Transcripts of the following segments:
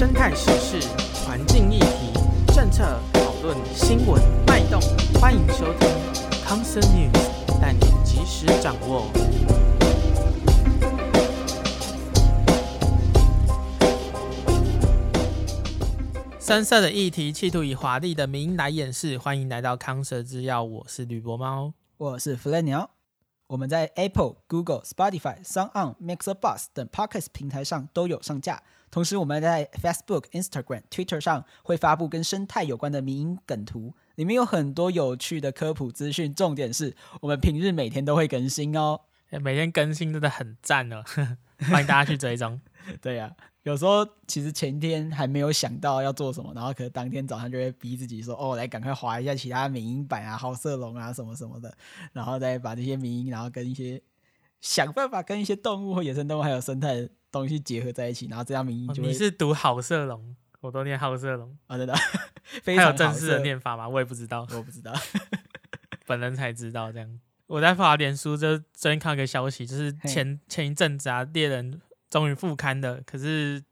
生态时事、环境议题、政策讨论、新闻脉动，欢迎收听康森 News，带你及时掌握。深色的议题，企图以华丽的名来掩饰。欢迎来到康蛇制药，我是吕博猫，我是弗雷鸟。我们在 Apple、Google、Spotify、SoundOn、MixerBox 等 Podcast 平台上都有上架。同时，我们在 Facebook、Instagram、Twitter 上会发布跟生态有关的民音梗图，里面有很多有趣的科普资讯。重点是我们平日每天都会更新哦，每天更新真的很赞哦，欢迎大家去追踪。对呀、啊。有时候其实前天还没有想到要做什么，然后可能当天早上就会逼自己说：“哦，来赶快划一下其他民音版啊、好色龙啊什么什么的，然后再把这些民音，然后跟一些想办法跟一些动物或野生动物还有生态的东西结合在一起，然后这样民音就会、哦、你是读好色龙，我都念好色龙啊，真的，非常还有正式的念法吗？我也不知道，我不知道，本人才知道这样。我在发脸书就最近看了个消息，就是前前一阵子啊，猎人。终于复刊了，可是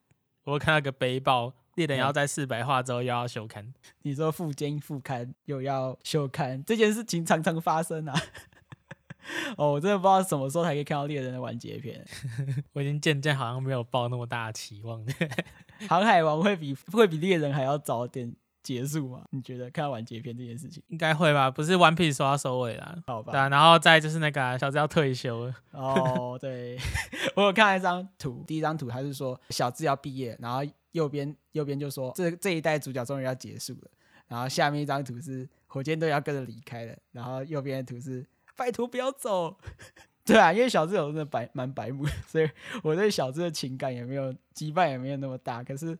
我看到个背报，猎人要在四百话之后又要休刊。你说复经复刊又要休刊，这件事情常常发生啊。哦，我真的不知道什么时候才可以看到猎人的完结篇。我已经渐渐好像没有抱那么大的期望。航海王会比会比猎人还要早点结束吗？你觉得看完结篇这件事情应该会吧？不是 One Piece 说要收尾啦，好吧？对啊，然后再就是那个、啊、小智要退休了。哦，对，我有看一张图，第一张图他是说小智要毕业，然后右边右边就说这这一代主角终于要结束了，然后下面一张图是火箭队要跟着离开了，然后右边的图是拜托不要走。对啊，因为小智有真的白蛮白目，所以我对小智的情感也没有羁绊也没有那么大，可是。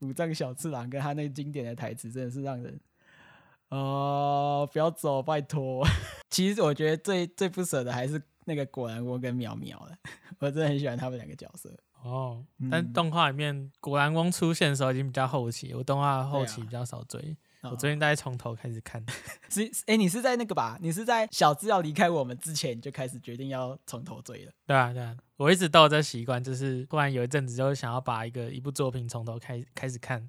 武藏小次郎跟他那经典的台词真的是让人，哦，不要走，拜托。其实我觉得最最不舍的还是那个果然翁跟苗苗了，我真的很喜欢他们两个角色。哦，但动画里面果然翁出现的时候已经比较后期，我动画后期比较少追。我最近大概从头开始看，是哎、欸，你是在那个吧？你是在小智要离开我们之前就开始决定要从头追了？对啊，对啊，我一直都有这习惯，就是突然有一阵子就想要把一个一部作品从头开开始看。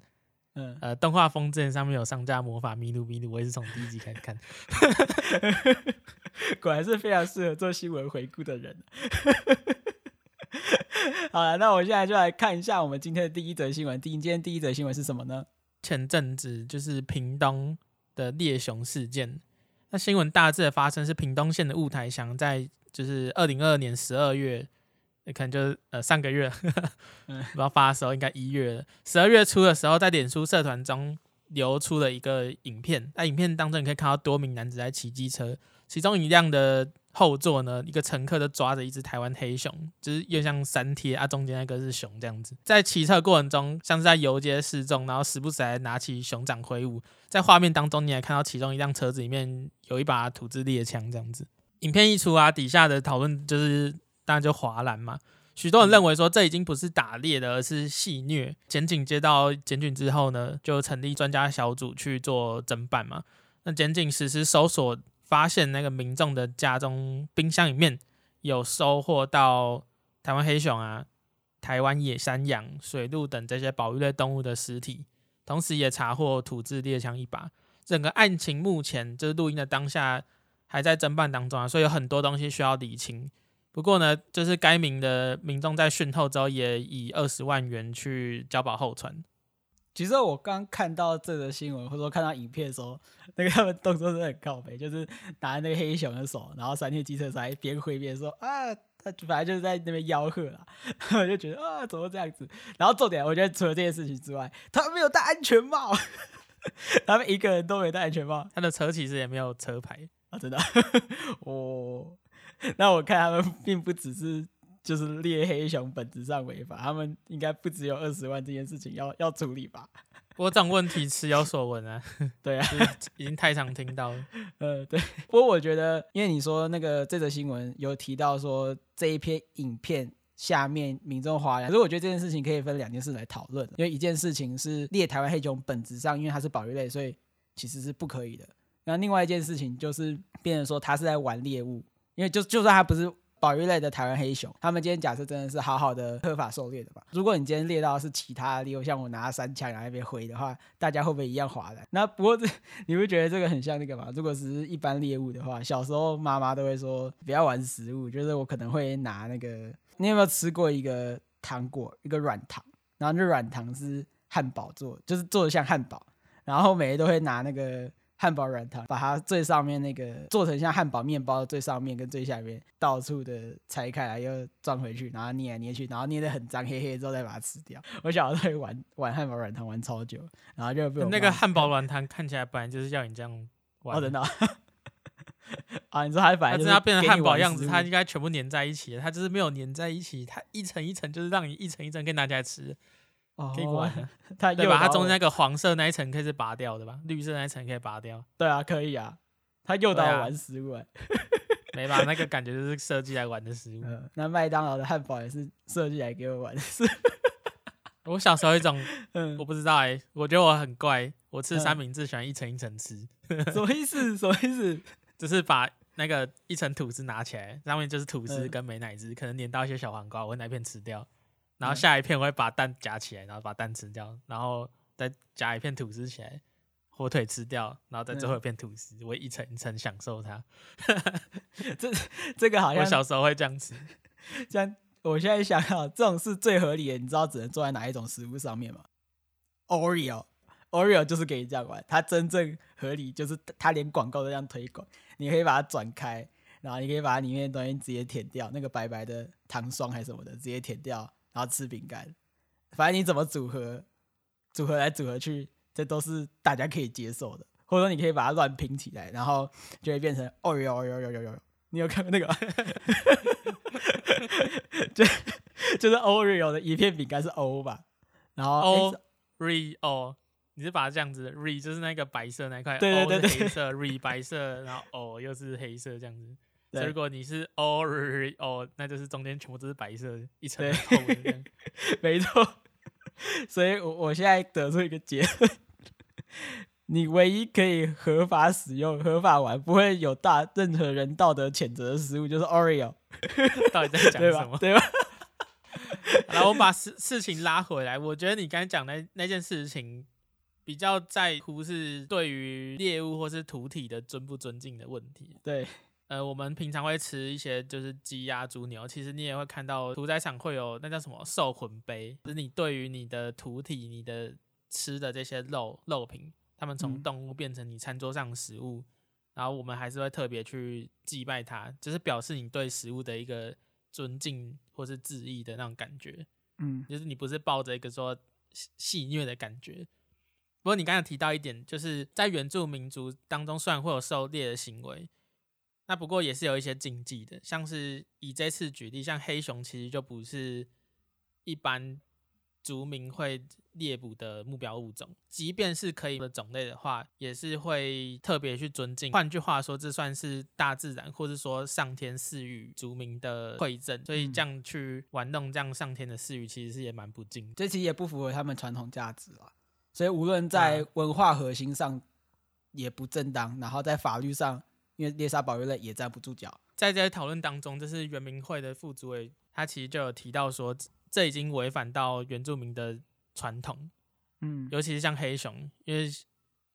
嗯，呃，动画风筝上面有上架魔法咪路咪路，我也是从第一集开始看。果然是非常适合做新闻回顾的人。好了，那我现在就来看一下我们今天的第一则新闻。第一，今天第一则新闻是什么呢？前阵子就是屏东的猎熊事件，那新闻大致的发生是屏东县的雾台乡，在就是二零二二年十二月，可能就是呃上个月，呵呵不知道发的时候应该一月了，十二月初的时候，在脸书社团中流出了一个影片，在影片当中你可以看到多名男子在骑机车，其中一辆的。后座呢，一个乘客都抓着一只台湾黑熊，就是又像三贴啊，中间那个是熊这样子。在骑车过程中，像是在游街示众，然后时不时还拿起熊掌挥舞。在画面当中，你还看到其中一辆车子里面有一把土制猎枪这样子。影片一出啊，底下的讨论就是当然就华兰嘛。许多人认为说这已经不是打猎的，而是戏虐。检警接到检举之后呢，就成立专家小组去做侦办嘛。那检警实施搜索。发现那个民众的家中冰箱里面有收获到台湾黑熊啊、台湾野山羊、水鹿等这些保育类动物的尸体，同时也查获土制猎枪一把。整个案情目前就是录音的当下还在侦办当中啊，所以有很多东西需要理清。不过呢，就是该名的民众在讯后之后也以二十万元去交保候传。其实我刚看到这个新闻，或者说看到影片的时候，那个他 们动作真的很靠背，就是拿那个黑熊的手，然后三天机车才边挥边说啊，他反正就是在那边吆喝啦，我就觉得啊，怎么这样子？然后重点，我觉得除了这件事情之外，他们没有戴安全帽，他们一个人都没戴安全帽，他的车其实也没有车牌啊，真的。哦，那我看他们 并不只是。就是猎黑熊本质上违法，他们应该不只有二十万这件事情要要处理吧？我这种问题迟有所闻啊，对啊，已经太常听到了。呃，对。不过我觉得，因为你说那个这则新闻有提到说这一篇影片下面民众哗然，可是我觉得这件事情可以分两件事来讨论。因为一件事情是猎台湾黑熊本质上，因为它是保育类，所以其实是不可以的。那另外一件事情就是变成说他是在玩猎物，因为就就算他不是。保育类的台湾黑熊，他们今天假设真的是好好的合法狩猎的吧？如果你今天猎到是其他猎物，像我拿三枪在那边挥的话，大家会不会一样划的？那不过这你会觉得这个很像那个吗？如果是一般猎物的话，小时候妈妈都会说不要玩食物，就是我可能会拿那个。你有没有吃过一个糖果，一个软糖？然后那软糖是汉堡做，就是做的像汉堡，然后每人都会拿那个。汉堡软糖，把它最上面那个做成像汉堡面包的最上面跟最下面到处的拆开来，又装回去，然后捏来捏去，然后捏得很脏黑黑之后再把它吃掉。我小时候会玩玩汉堡软糖玩超久，然后就被那个汉堡软糖看起来本来就是要你这样玩 的。哦、啊，你说它本来就是它变成汉堡样子，它应该全部粘在一起，它就是没有粘在一起，它一层一层就是让你一层一层可以拿起来吃。可以玩，它对吧？它中间那个黄色那一层可以是拔掉的吧？绿色那一层可以拔掉。对啊，可以啊。它诱导我玩食物，啊，没吧？那个感觉就是设计来玩的食物。嗯、那麦当劳的汉堡也是设计来给我玩的。我小时候一种，嗯，我不知道哎、欸，我觉得我很怪，我吃三明治喜欢一层一层吃。什么意思？什么意思？就是把那个一层吐司拿起来，上面就是吐司跟美乃滋，可能粘到一些小黄瓜，我会拿一片吃掉。然后下一片我会把蛋夹起来，然后把蛋吃掉，然后再夹一片吐司起来，火腿吃掉，然后再最后一片吐司，我会一层一层享受它。这这个好像我小时候会这样吃。这样，我现在想想，这种是最合理的。你知道只能做在哪一种食物上面吗？Oreo，Oreo 就是可以这样玩。它真正合理就是它连广告都这样推广，你可以把它转开，然后你可以把它里面的东西直接舔掉，那个白白的糖霜还是什么的，直接舔掉。然后吃饼干，反正你怎么组合，组合来组合去，这都是大家可以接受的。或者说你可以把它乱拼起来，然后就会变成哦哟哟哟哟哟哟。你有看过那个？就就是 Oreo 的一片饼干是 O 吧？然后 Oreo，你是把它这样子，Re 就是那个白色那块，对对对对，黑色，Re 白色，然后 O 又是黑色这样子。如果你是 Oreo，那就是中间全部都是白色一层厚的，没错。所以，我我现在得出一个结论：你唯一可以合法使用、合法玩，不会有大任何人道德谴责的食物，就是 Oreo。到底在讲什么？对吧？然后我把事事情拉回来，我觉得你刚才讲的那件事情，比较在乎是对于猎物或是土体的尊不尊敬的问题。对。呃，我们平常会吃一些就是鸡鸭猪牛，其实你也会看到屠宰场会有那叫什么兽魂杯，就是你对于你的土体、你的吃的这些肉肉品，他们从动物变成你餐桌上的食物，嗯、然后我们还是会特别去祭拜它，就是表示你对食物的一个尊敬或是致意的那种感觉。嗯，就是你不是抱着一个说戏虐的感觉。不过你刚才提到一点，就是在原住民族当中，虽然会有狩猎的行为。那不过也是有一些禁忌的，像是以这次举例，像黑熊其实就不是一般族民会猎捕的目标物种，即便是可以的种类的话，也是会特别去尊敬。换句话说，这算是大自然或者说上天赐予族民的馈赠，所以这样去玩弄这样上天的赐予，其实是也蛮不敬的。这其实也不符合他们传统价值啊，所以无论在文化核心上也不正当，然后在法律上。因为猎杀保育类也站不住脚，在这些讨论当中，这是原民会的副主委，他其实就有提到说，这已经违反到原住民的传统，嗯，尤其是像黑熊，因为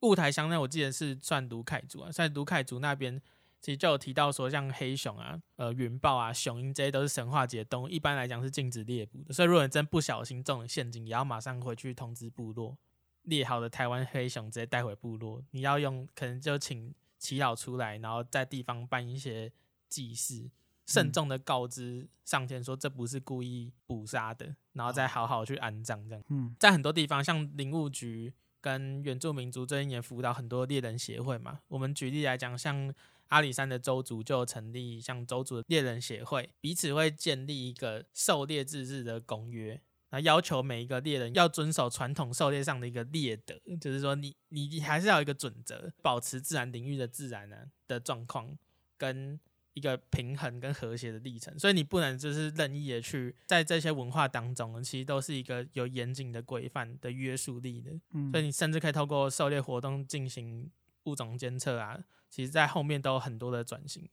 雾台乡那我记得是算鲁凯族啊，在鲁凯族那边，其实就有提到说，像黑熊啊、呃云豹啊、雄鹰这些都是神话级的动物，一般来讲是禁止猎捕的，所以如果你真不小心中了陷阱，也要马上回去通知部落，猎好的台湾黑熊直接带回部落，你要用可能就请。祈祷出来，然后在地方办一些祭祀，慎重的告知上天说这不是故意捕杀的，然后再好好去安葬。这样，嗯，在很多地方，像林务局跟原住民族最近也辅导很多猎人协会嘛。我们举例来讲，像阿里山的邹族就成立像邹族的猎人协会，彼此会建立一个狩猎自治的公约。那要求每一个猎人要遵守传统狩猎上的一个猎德，就是说你你还是要有一个准则，保持自然领域的自然呢、啊、的状况，跟一个平衡跟和谐的历程。所以你不能就是任意的去在这些文化当中，其实都是一个有严谨的规范的约束力的。所以你甚至可以透过狩猎活动进行物种监测啊，其实在后面都有很多的转型。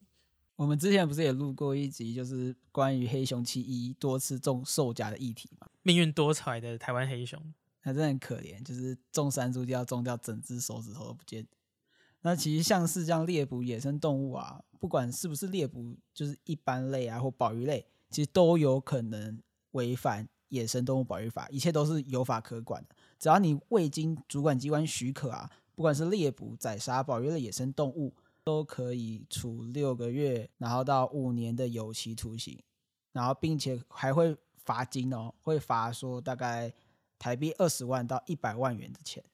我们之前不是也录过一集，就是关于黑熊七一多次中兽夹的议题嘛？命运多舛的台湾黑熊，它真的很可怜，就是中山猪就要中掉整只手指头都不见。那其实像是这样猎捕野生动物啊，不管是不是猎捕，就是一般类啊或保育类，其实都有可能违反野生动物保育法，一切都是有法可管的。只要你未经主管机关许可啊，不管是猎捕、宰杀、保育类野生动物。都可以处六个月，然后到五年的有期徒刑，然后并且还会罚金哦，会罚说大概台币二十万到一百万元的钱。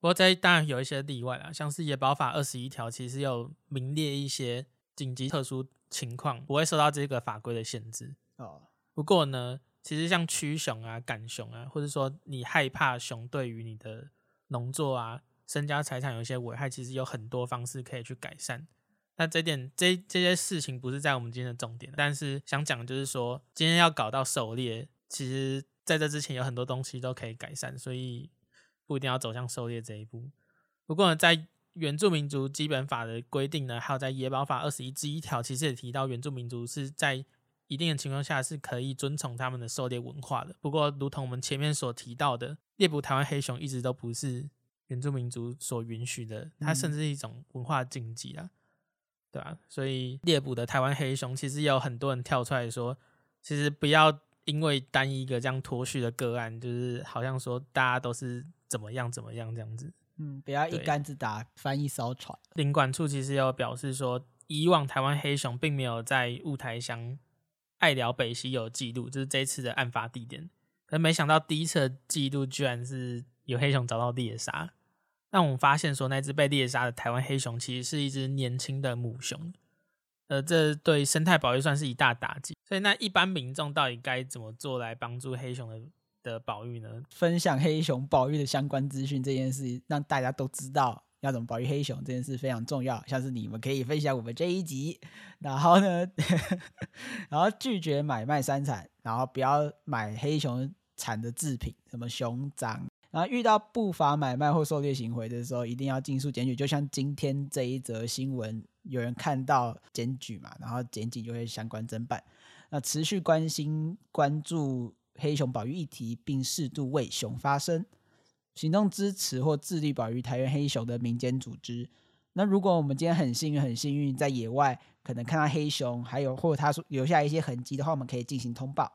不过这当然有一些例外啦，像是野保法二十一条，其实有名列一些紧急特殊情况不会受到这个法规的限制哦。不过呢，其实像驱熊啊、赶熊啊，或者说你害怕熊对于你的农作啊。身家财产有一些危害，其实有很多方式可以去改善。那这点这这些事情不是在我们今天的重点，但是想讲就是说，今天要搞到狩猎，其实在这之前有很多东西都可以改善，所以不一定要走向狩猎这一步。不过呢，在原住民族基本法的规定呢，还有在野保法二十一之一条，其实也提到原住民族是在一定的情况下是可以遵从他们的狩猎文化的。不过，如同我们前面所提到的，猎捕台湾黑熊一直都不是。原住民族所允许的，它甚至是一种文化禁忌啊，对吧？所以猎捕的台湾黑熊，其实也有很多人跳出来说，其实不要因为单一个这样脱序的个案，就是好像说大家都是怎么样怎么样这样子。嗯，不要一竿子打翻一艘船。领管处其实有表示说，以往台湾黑熊并没有在雾台乡爱寮北溪有记录，就是这一次的案发地点。可没想到第一次的记录居然是有黑熊找到猎杀。那我们发现说，那只被猎杀的台湾黑熊其实是一只年轻的母熊，呃，这对生态保育算是一大打击。所以，那一般民众到底该怎么做来帮助黑熊的的保育呢？分享黑熊保育的相关资讯这件事，让大家都知道要怎么保育黑熊这件事非常重要。像是你们可以分享我们这一集，然后呢，然后拒绝买卖山产，然后不要买黑熊产的制品，什么熊掌。然后遇到不法买卖或狩猎行为的时候，一定要尽速检举。就像今天这一则新闻，有人看到检举嘛，然后检警就会相关侦办。那持续关心关注黑熊保育议题，并适度为熊发声，行动支持或致力保育台湾黑熊的民间组织。那如果我们今天很幸运，很幸运在野外可能看到黑熊，还有或者它留下一些痕迹的话，我们可以进行通报。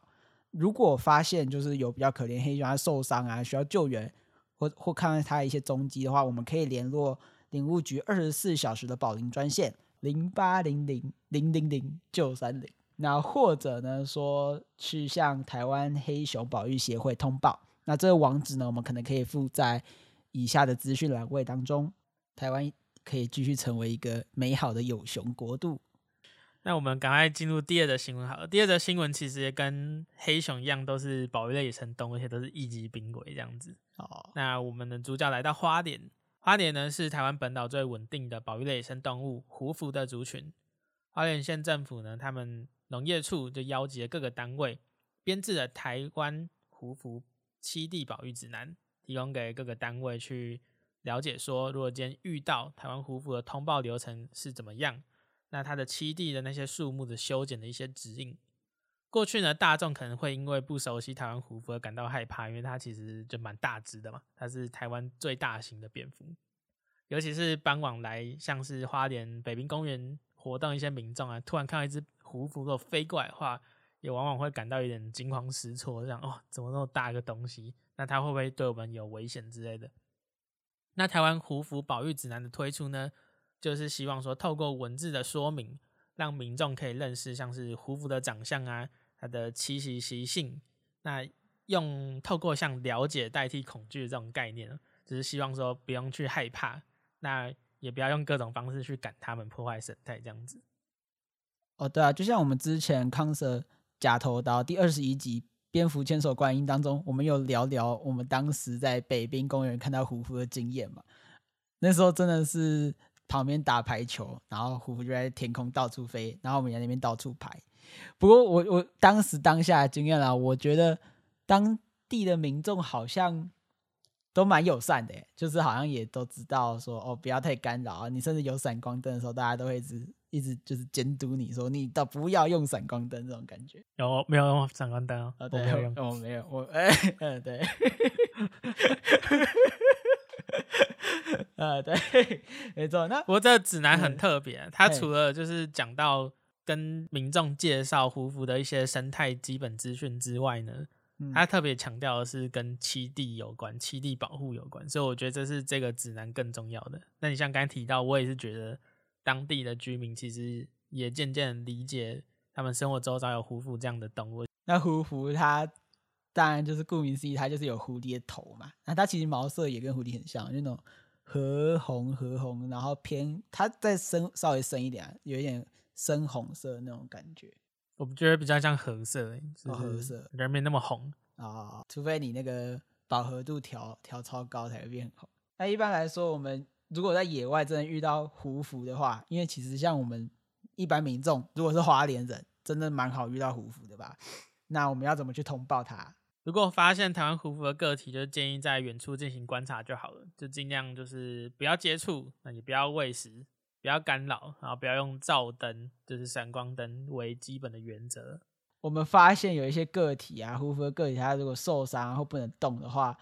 如果发现就是有比较可怜黑熊，它受伤啊，需要救援，或或看到它一些踪迹的话，我们可以联络林务局二十四小时的保龄专线零八零零零零零九三零。那或者呢说去向台湾黑熊保育协会通报。那这个网址呢，我们可能可以附在以下的资讯栏位当中。台湾可以继续成为一个美好的有熊国度。那我们赶快进入第二则新闻好了。第二则新闻其实也跟黑熊一样，都是保育类野生动物，而且都是一级濒危这样子。哦。那我们的主角来到花莲，花莲呢是台湾本岛最稳定的保育类野生动物胡福的族群。花莲县政府呢，他们农业处就邀集了各个单位，编制了台湾胡福栖地保育指南，提供给各个单位去了解说，如果今天遇到台湾胡福的通报流程是怎么样。那它的栖地的那些树木的修剪的一些指引，过去呢，大众可能会因为不熟悉台湾胡福而感到害怕，因为它其实就蛮大只的嘛，它是台湾最大型的蝙蝠，尤其是傍晚来像是花莲北滨公园活动一些民众啊，突然看到一只胡福如果飞过来的话，也往往会感到有点惊慌失措，这样哦，怎么那么大一个东西？那它会不会对我们有危险之类的？那台湾胡福保育指南的推出呢，就是希望说，透过文字的说明，让民众可以认识像是胡福的长相啊，它的栖息习性。那用透过像了解代替恐惧这种概念，只是希望说不用去害怕，那也不要用各种方式去赶他们，破坏生态这样子。哦，对啊，就像我们之前康蛇假头刀第二十一集《蝙蝠千手观音》当中，我们有聊聊我们当时在北滨公园看到胡福的经验嘛。那时候真的是。旁边打排球，然后胡福就在天空到处飞，然后我们在那边到处拍。不过我我当时当下的经验啊，我觉得当地的民众好像都蛮友善的，就是好像也都知道说哦，不要太干扰啊。你甚至有闪光灯的时候，大家都会一直一直就是监督你说你倒不要用闪光灯这种感觉。有没有用闪光灯啊？哦，对，没有用。哦，没有。我哎，嗯，对。呃，对，没错。那不过这个指南很特别，它除了就是讲到跟民众介绍胡福的一些生态基本资讯之外呢。它特别强调的是跟栖地有关，栖地保护有关，所以我觉得这是这个指南更重要的。那你像刚才提到，我也是觉得当地的居民其实也渐渐理解他们生活周遭有胡福这样的动物。那胡福它当然就是顾名思义，它就是有蝴蝶头嘛。那它其实毛色也跟蝴蝶很像，就那种褐红褐红，然后偏它再深稍微深一点，有一点深红色那种感觉。我觉得比较像褐色，欸，哦，褐色，人没那么红啊，哦，除非你那个饱和度调调超高才会变红。那一般来说，我们如果在野外真的遇到胡服的话，因为其实像我们一般民众，如果是花莲人，真的蛮好遇到胡服的吧？那我们要怎么去通报它？如果发现台湾胡福的个体，就建议在远处进行观察就好了，就尽量就是不要接触，那你不要喂食。不要干扰，然后不要用照灯，就是闪光灯为基本的原则。我们发现有一些个体啊，胡福的个体，它如果受伤或不能动的话，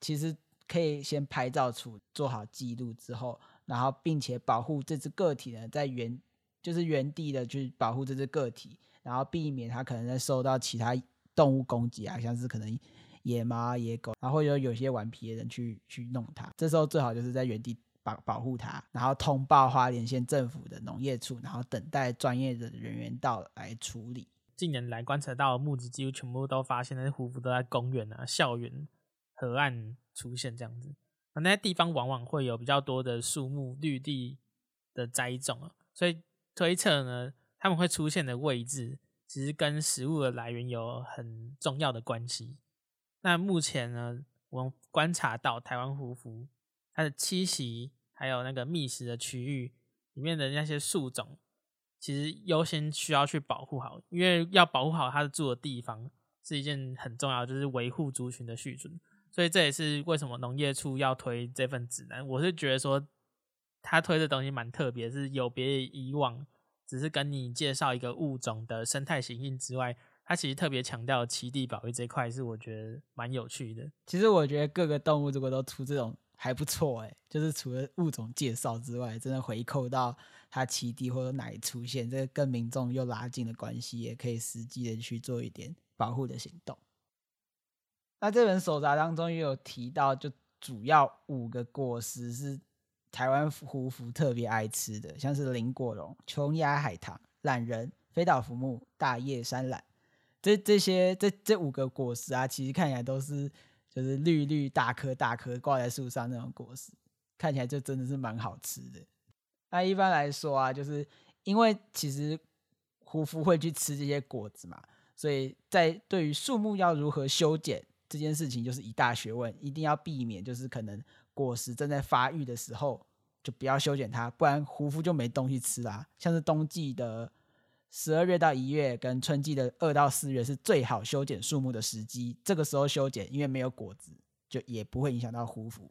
其实可以先拍照处做好记录之后，然后并且保护这只个体呢，在原就是原地的去保护这只个体，然后避免它可能在受到其他动物攻击啊，像是可能野猫、野狗，然后有有些顽皮的人去去弄它，这时候最好就是在原地。保保护它，然后通报花莲县政府的农业处，然后等待专业的人员到来处理。近年来观察到的目击几乎全部都发现那些胡福都在公园啊、校园、河岸出现这样子。那些地方往往会有比较多的树木、绿地的栽种啊，所以推测呢，他们会出现的位置其实跟食物的来源有很重要的关系。那目前呢，我们观察到台湾胡福。它的栖息还有那个觅食的区域里面的那些树种，其实优先需要去保护好，因为要保护好它的住的地方是一件很重要，就是维护族群的续存。所以这也是为什么农业处要推这份指南。我是觉得说，他推的东西蛮特别，是有别于以往只是跟你介绍一个物种的生态形性之外，他其实特别强调栖地保育这一块，是我觉得蛮有趣的。其实我觉得各个动物如果都出这种。还不错哎，就是除了物种介绍之外，真的回扣到它栖地或者哪里出现，这个跟民众又拉近了关系，也可以实际的去做一点保护的行动。那这本手札当中也有提到，就主要五个果实是台湾胡福特别爱吃的，像是林果榕、琼崖海棠、懒人、飞岛浮木、大叶山榄。这这些这这五个果实啊，其实看起来都是。就是绿绿大颗大颗挂在树上那种果实，看起来就真的是蛮好吃的。那一般来说啊，就是因为其实胡福会去吃这些果子嘛，所以在对于树木要如何修剪这件事情，就是一大学问，一定要避免就是可能果实正在发育的时候就不要修剪它，不然胡夫就没东西吃啦。像是冬季的。十二月到一月跟春季的二到四月是最好修剪树木的时机。这个时候修剪，因为没有果子，就也不会影响到胡夫，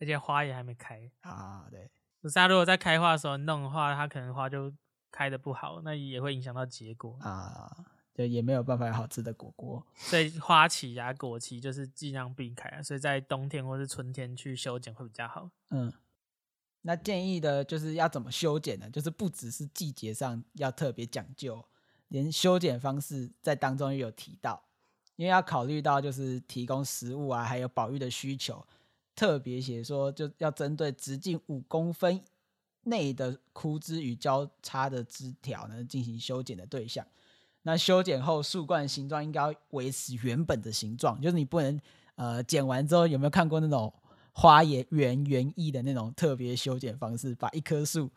而且花也还没开啊。对，可是它如果在开花的时候弄的话，它可能花就开的不好，那也会影响到结果啊。对，也没有办法有好吃的果果。所以花期啊、果期就是尽量避开啊。所以在冬天或是春天去修剪会比较好。嗯。那建议的就是要怎么修剪呢？就是不只是季节上要特别讲究，连修剪方式在当中也有提到，因为要考虑到就是提供食物啊，还有保育的需求，特别写说就要针对直径五公分内的枯枝与交叉的枝条呢进行修剪的对象。那修剪后树冠形状应该要维持原本的形状，就是你不能呃剪完之后有没有看过那种？花叶圆圆翼的那种特别修剪方式，把一棵树，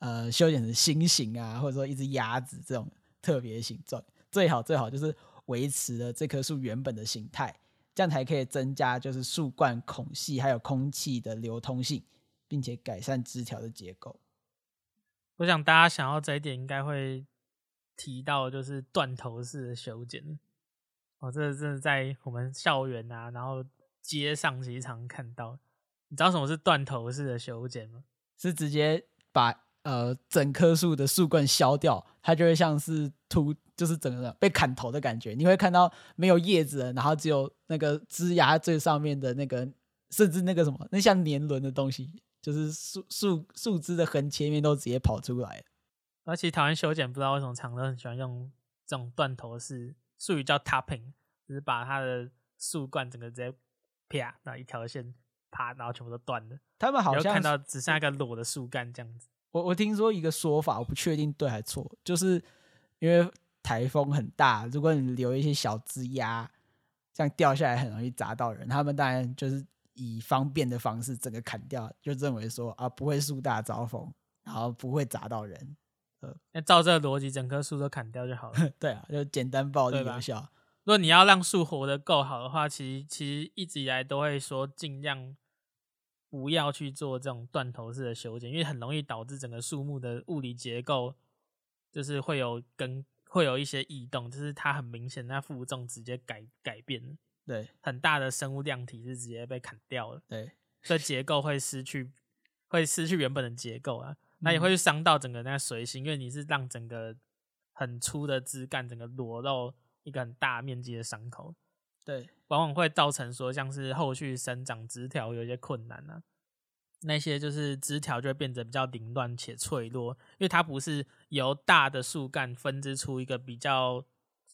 呃，修剪成心形啊，或者说一只鸭子这种特别形状，最好最好就是维持了这棵树原本的形态，这样才可以增加就是树冠孔隙还有空气的流通性，并且改善枝条的结构。我想大家想要这一点，应该会提到就是断头式的修剪。哦，这真的在我们校园啊，然后。街上其实常看到。你知道什么是断头式的修剪吗？是直接把呃整棵树的树冠削掉，它就会像是秃，就是整个被砍头的感觉。你会看到没有叶子，然后只有那个枝芽最上面的那个，甚至那个什么，那像年轮的东西，就是树树树枝的横切面都直接跑出来。而且台湾修剪不知道为什么常都很喜欢用这种断头式，术语叫 topping，就是把它的树冠整个直接啪，那一条线。啪，然后全部都断了。他们好像看到只剩下一个裸的树干这样子。我我听说一个说法，我不确定对还错，就是因为台风很大，如果你留一些小枝丫，这样掉下来很容易砸到人。他们当然就是以方便的方式整个砍掉，就认为说啊不会树大招风，然后不会砸到人。呃，那照这个逻辑，整棵树都砍掉就好了。对啊，就简单暴力有效。如果你要让树活得够好的话，其实其实一直以来都会说尽量。不要去做这种断头式的修剪，因为很容易导致整个树木的物理结构就是会有跟会有一些异动，就是它很明显，那负重直接改改变，对，很大的生物量体是直接被砍掉了，对，所以结构会失去，会失去原本的结构啊，那也会伤到整个那个髓心，因为你是让整个很粗的枝干整个裸露一个很大面积的伤口。对，往往会造成说，像是后续生长枝条有一些困难啊，那些就是枝条就会变得比较凌乱且脆弱，因为它不是由大的树干分支出一个比较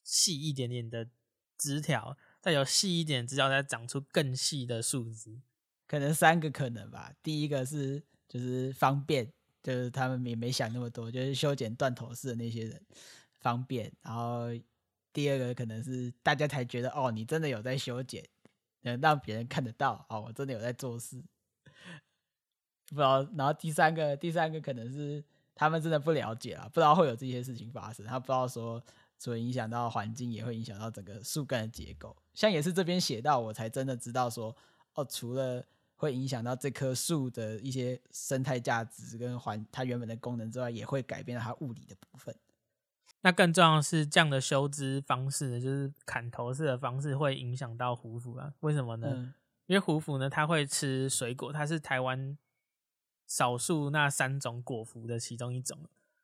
细一点点的枝条，再由细一点枝条再长出更细的树枝，可能三个可能吧。第一个是就是方便，就是他们也没想那么多，就是修剪断头式的那些人方便，然后。第二个可能是大家才觉得哦，你真的有在修剪，能让别人看得到哦，我真的有在做事。不知道，然后第三个，第三个可能是他们真的不了解啊，不知道会有这些事情发生，他不知道说，除了影响到环境，也会影响到整个树干的结构。像也是这边写到，我才真的知道说，哦，除了会影响到这棵树的一些生态价值跟环它原本的功能之外，也会改变到它物理的部分。那更重要的是，这样的修枝方式呢，就是砍头式的方式，会影响到胡蝠啊？为什么呢？嗯、因为胡蝠呢，它会吃水果，它是台湾少数那三种果蝠的其中一种。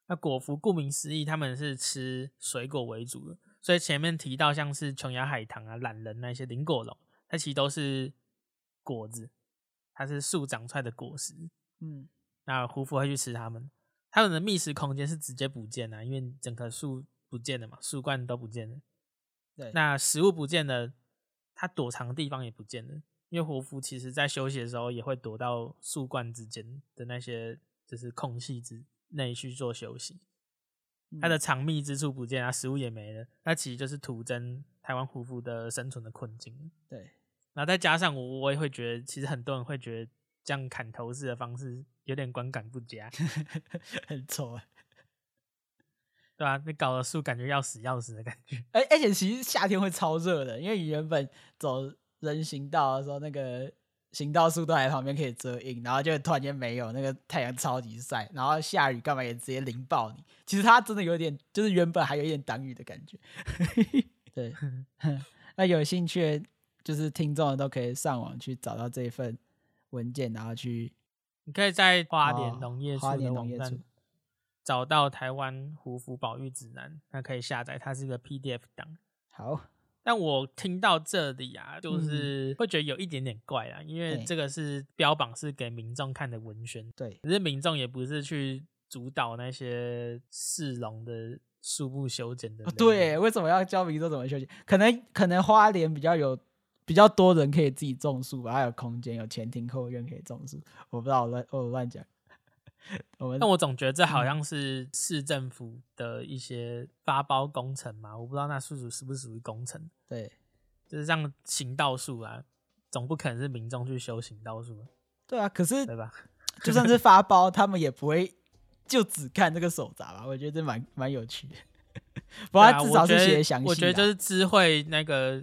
那果蝠顾名思义，他们是吃水果为主的，所以前面提到像是琼崖海棠啊、懒人那些林果龙，它其实都是果子，它是树长出来的果实。嗯，那胡蝠会去吃它们。它们的觅食空间是直接不见了，因为整棵树不见了嘛，树冠都不见了。对，那食物不见了，它躲藏的地方也不见了。因为胡蝠其实在休息的时候也会躲到树冠之间的那些就是空隙之内去做休息。它的藏匿之处不见，啊食物也没了，那其实就是徒增台湾胡蝠的生存的困境。对，然后再加上我，我也会觉得，其实很多人会觉得这样砍头式的方式。有点观感不佳，很丑啊，对吧？你搞的树感觉要死要死的感觉。而而且其实夏天会超热的，因为你原本走人行道的时候，那个行道树都在旁边可以遮阴，然后就突然间没有，那个太阳超级晒，然后下雨干嘛也直接淋爆你。其实它真的有点，就是原本还有一点挡雨的感觉。对，那有兴趣就是听众都可以上网去找到这一份文件，然后去。你可以在花莲农业处的网站找到台湾胡服保育指南，那可以下载，它是一个 PDF 档。好，但我听到这里啊，就是会觉得有一点点怪啊，因为这个是标榜是给民众看的文宣，对，可是民众也不是去主导那些市容的树木修剪的。对，为什么要教民众怎么修剪？可能可能花莲比较有。比较多人可以自己种树吧，还有空间，有前庭后院可以种树。我不知道我乱我乱讲。我们，但我总觉得这好像是市政府的一些发包工程嘛，我不知道那树属是不是属于工程。对，就是像行道树啊，总不可能是民众去修行道树。对啊，可是对吧？就算是发包，他们也不会就只看这个手札吧？我觉得这蛮蛮有趣的。不过他至少是写详细。我觉得就是知会那个。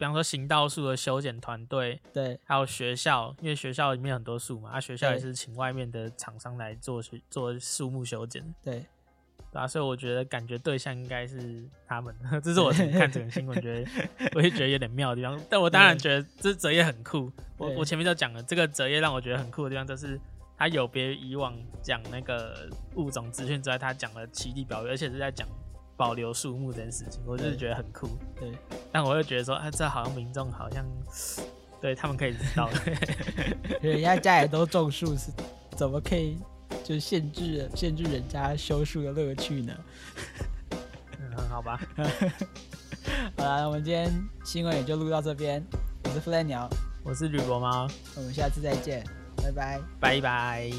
比方说行道树的修剪团队，对，还有学校，因为学校里面很多树嘛，啊，学校也是请外面的厂商来做去做树木修剪，对，对啊，所以我觉得感觉对象应该是他们，这是我看整个新闻觉得，我也觉得有点妙的地方。但我当然觉得这折页很酷。我我前面就讲了，这个折页让我觉得很酷的地方，就是它有别于以往讲那个物种资讯之外，它讲了奇地表育，而且是在讲保留树木这件事情，我就是觉得很酷。对，但我又觉得说，啊，这好像民众好像对他们可以知道，人家家里都种树，是怎么可以？就限制限制人家修树的乐趣呢？嗯，好吧。好了，我们今天新闻也就录到这边。我是 Fly 鸟，我是吕博猫，我们下次再见，拜拜，拜拜。